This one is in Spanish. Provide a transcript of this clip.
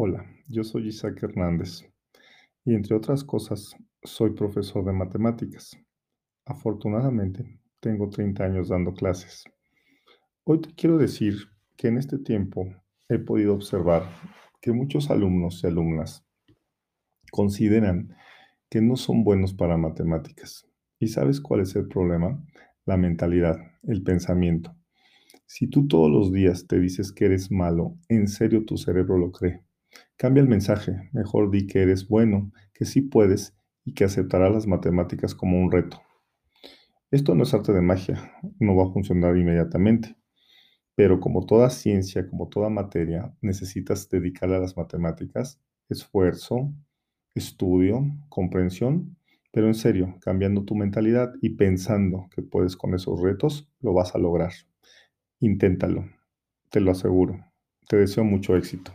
Hola, yo soy Isaac Hernández y entre otras cosas soy profesor de matemáticas. Afortunadamente, tengo 30 años dando clases. Hoy te quiero decir que en este tiempo he podido observar que muchos alumnos y alumnas consideran que no son buenos para matemáticas. ¿Y sabes cuál es el problema? La mentalidad, el pensamiento. Si tú todos los días te dices que eres malo, en serio tu cerebro lo cree. Cambia el mensaje, mejor di que eres bueno, que sí puedes y que aceptarás las matemáticas como un reto. Esto no es arte de magia, no va a funcionar inmediatamente, pero como toda ciencia, como toda materia, necesitas dedicarle a las matemáticas esfuerzo, estudio, comprensión, pero en serio, cambiando tu mentalidad y pensando que puedes con esos retos, lo vas a lograr. Inténtalo, te lo aseguro. Te deseo mucho éxito.